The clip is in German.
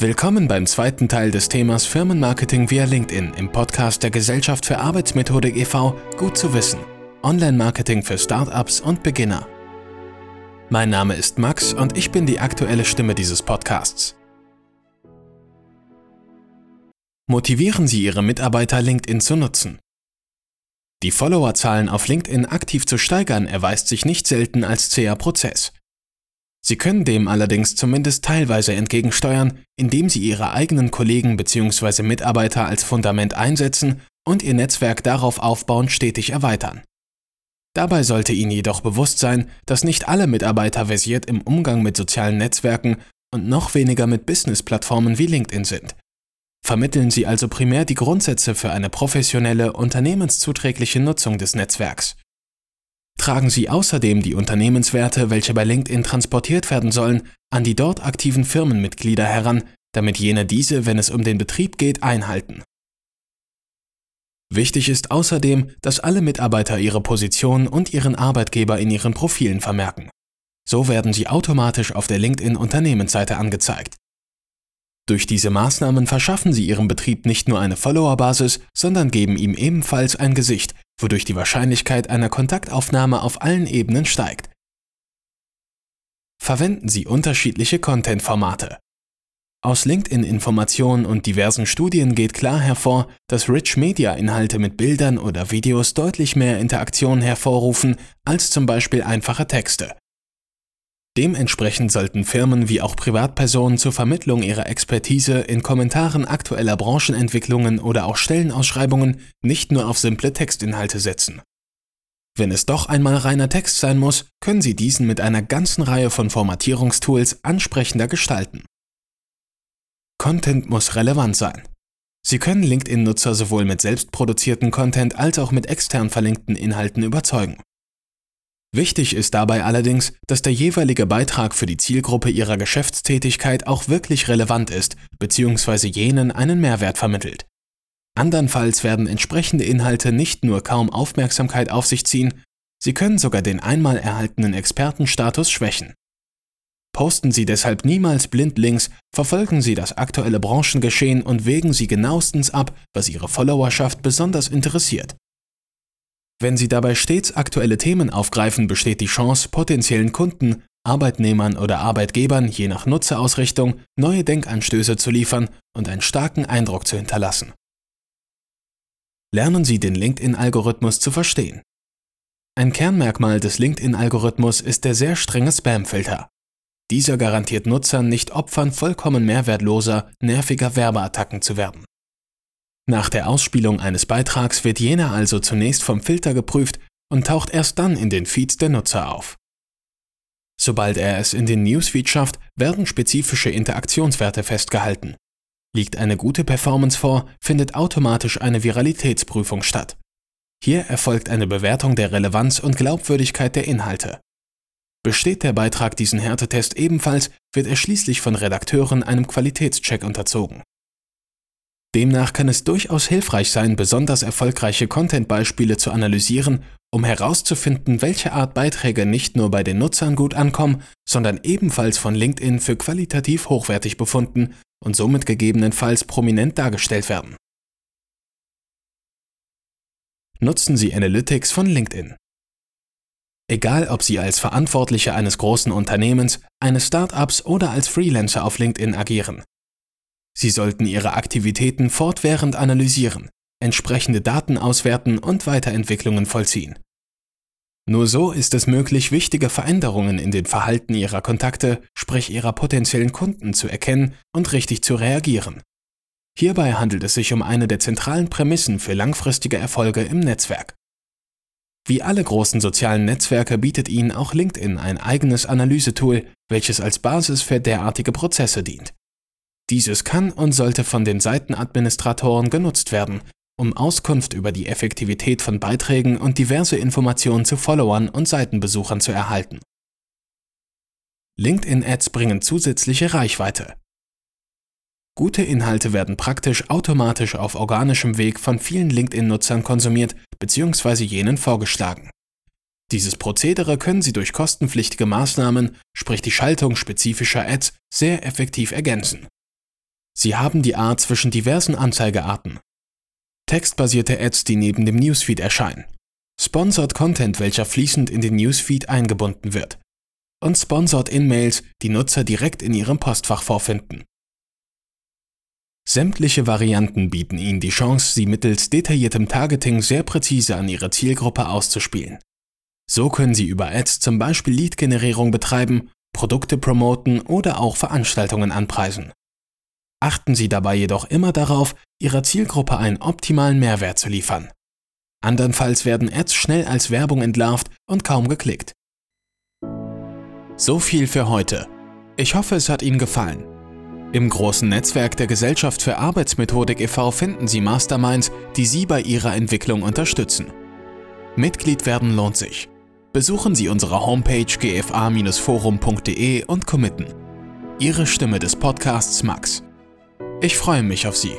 Willkommen beim zweiten Teil des Themas Firmenmarketing via LinkedIn im Podcast der Gesellschaft für Arbeitsmethodik e.V. Gut zu wissen. Online-Marketing für Startups und Beginner. Mein Name ist Max und ich bin die aktuelle Stimme dieses Podcasts. Motivieren Sie Ihre Mitarbeiter, LinkedIn zu nutzen. Die Followerzahlen auf LinkedIn aktiv zu steigern erweist sich nicht selten als zäher Prozess. Sie können dem allerdings zumindest teilweise entgegensteuern, indem Sie Ihre eigenen Kollegen bzw. Mitarbeiter als Fundament einsetzen und Ihr Netzwerk darauf aufbauend stetig erweitern. Dabei sollte Ihnen jedoch bewusst sein, dass nicht alle Mitarbeiter versiert im Umgang mit sozialen Netzwerken und noch weniger mit Business-Plattformen wie LinkedIn sind. Vermitteln Sie also primär die Grundsätze für eine professionelle, unternehmenszuträgliche Nutzung des Netzwerks. Tragen Sie außerdem die Unternehmenswerte, welche bei LinkedIn transportiert werden sollen, an die dort aktiven Firmenmitglieder heran, damit jene diese, wenn es um den Betrieb geht, einhalten. Wichtig ist außerdem, dass alle Mitarbeiter ihre Position und ihren Arbeitgeber in ihren Profilen vermerken. So werden sie automatisch auf der LinkedIn-Unternehmensseite angezeigt. Durch diese Maßnahmen verschaffen sie ihrem Betrieb nicht nur eine Followerbasis, sondern geben ihm ebenfalls ein Gesicht, wodurch die Wahrscheinlichkeit einer Kontaktaufnahme auf allen Ebenen steigt. Verwenden Sie unterschiedliche Content-Formate. Aus LinkedIn-Informationen und diversen Studien geht klar hervor, dass Rich-Media-Inhalte mit Bildern oder Videos deutlich mehr Interaktion hervorrufen als zum Beispiel einfache Texte. Dementsprechend sollten Firmen wie auch Privatpersonen zur Vermittlung ihrer Expertise in Kommentaren aktueller Branchenentwicklungen oder auch Stellenausschreibungen nicht nur auf simple Textinhalte setzen. Wenn es doch einmal reiner Text sein muss, können Sie diesen mit einer ganzen Reihe von Formatierungstools ansprechender gestalten. Content muss relevant sein. Sie können LinkedIn-Nutzer sowohl mit selbstproduzierten Content als auch mit extern verlinkten Inhalten überzeugen. Wichtig ist dabei allerdings, dass der jeweilige Beitrag für die Zielgruppe ihrer Geschäftstätigkeit auch wirklich relevant ist bzw. jenen einen Mehrwert vermittelt. Andernfalls werden entsprechende Inhalte nicht nur kaum Aufmerksamkeit auf sich ziehen, sie können sogar den einmal erhaltenen Expertenstatus schwächen. Posten Sie deshalb niemals blind Links, verfolgen Sie das aktuelle Branchengeschehen und wägen Sie genauestens ab, was Ihre Followerschaft besonders interessiert. Wenn Sie dabei stets aktuelle Themen aufgreifen, besteht die Chance, potenziellen Kunden, Arbeitnehmern oder Arbeitgebern je nach Nutzerausrichtung neue Denkanstöße zu liefern und einen starken Eindruck zu hinterlassen. Lernen Sie den LinkedIn-Algorithmus zu verstehen. Ein Kernmerkmal des LinkedIn-Algorithmus ist der sehr strenge Spam-Filter. Dieser garantiert Nutzern nicht Opfern vollkommen mehrwertloser, nerviger Werbeattacken zu werden. Nach der Ausspielung eines Beitrags wird jener also zunächst vom Filter geprüft und taucht erst dann in den Feeds der Nutzer auf. Sobald er es in den Newsfeed schafft, werden spezifische Interaktionswerte festgehalten. Liegt eine gute Performance vor, findet automatisch eine Viralitätsprüfung statt. Hier erfolgt eine Bewertung der Relevanz und Glaubwürdigkeit der Inhalte. Besteht der Beitrag diesen Härtetest ebenfalls, wird er schließlich von Redakteuren einem Qualitätscheck unterzogen. Demnach kann es durchaus hilfreich sein, besonders erfolgreiche Content-Beispiele zu analysieren, um herauszufinden, welche Art Beiträge nicht nur bei den Nutzern gut ankommen, sondern ebenfalls von LinkedIn für qualitativ hochwertig befunden und somit gegebenenfalls prominent dargestellt werden. Nutzen Sie Analytics von LinkedIn. Egal, ob Sie als Verantwortliche eines großen Unternehmens, eines Startups oder als Freelancer auf LinkedIn agieren, Sie sollten Ihre Aktivitäten fortwährend analysieren, entsprechende Daten auswerten und Weiterentwicklungen vollziehen. Nur so ist es möglich, wichtige Veränderungen in den Verhalten Ihrer Kontakte, sprich Ihrer potenziellen Kunden, zu erkennen und richtig zu reagieren. Hierbei handelt es sich um eine der zentralen Prämissen für langfristige Erfolge im Netzwerk. Wie alle großen sozialen Netzwerke bietet Ihnen auch LinkedIn ein eigenes Analysetool, welches als Basis für derartige Prozesse dient. Dieses kann und sollte von den Seitenadministratoren genutzt werden, um Auskunft über die Effektivität von Beiträgen und diverse Informationen zu Followern und Seitenbesuchern zu erhalten. LinkedIn-Ads bringen zusätzliche Reichweite. Gute Inhalte werden praktisch automatisch auf organischem Weg von vielen LinkedIn-Nutzern konsumiert bzw. jenen vorgeschlagen. Dieses Prozedere können Sie durch kostenpflichtige Maßnahmen, sprich die Schaltung spezifischer Ads, sehr effektiv ergänzen. Sie haben die A zwischen diversen Anzeigearten. Textbasierte Ads, die neben dem Newsfeed erscheinen. Sponsored Content, welcher fließend in den Newsfeed eingebunden wird. Und Sponsored In-Mails, die Nutzer direkt in ihrem Postfach vorfinden. Sämtliche Varianten bieten Ihnen die Chance, sie mittels detailliertem Targeting sehr präzise an Ihre Zielgruppe auszuspielen. So können Sie über Ads zum Beispiel Lead-Generierung betreiben, Produkte promoten oder auch Veranstaltungen anpreisen. Achten Sie dabei jedoch immer darauf, Ihrer Zielgruppe einen optimalen Mehrwert zu liefern. Andernfalls werden Ads schnell als Werbung entlarvt und kaum geklickt. So viel für heute. Ich hoffe, es hat Ihnen gefallen. Im großen Netzwerk der Gesellschaft für Arbeitsmethodik e.V. finden Sie Masterminds, die Sie bei Ihrer Entwicklung unterstützen. Mitglied werden lohnt sich. Besuchen Sie unsere Homepage gfa-forum.de und committen. Ihre Stimme des Podcasts Max. Ich freue mich auf Sie.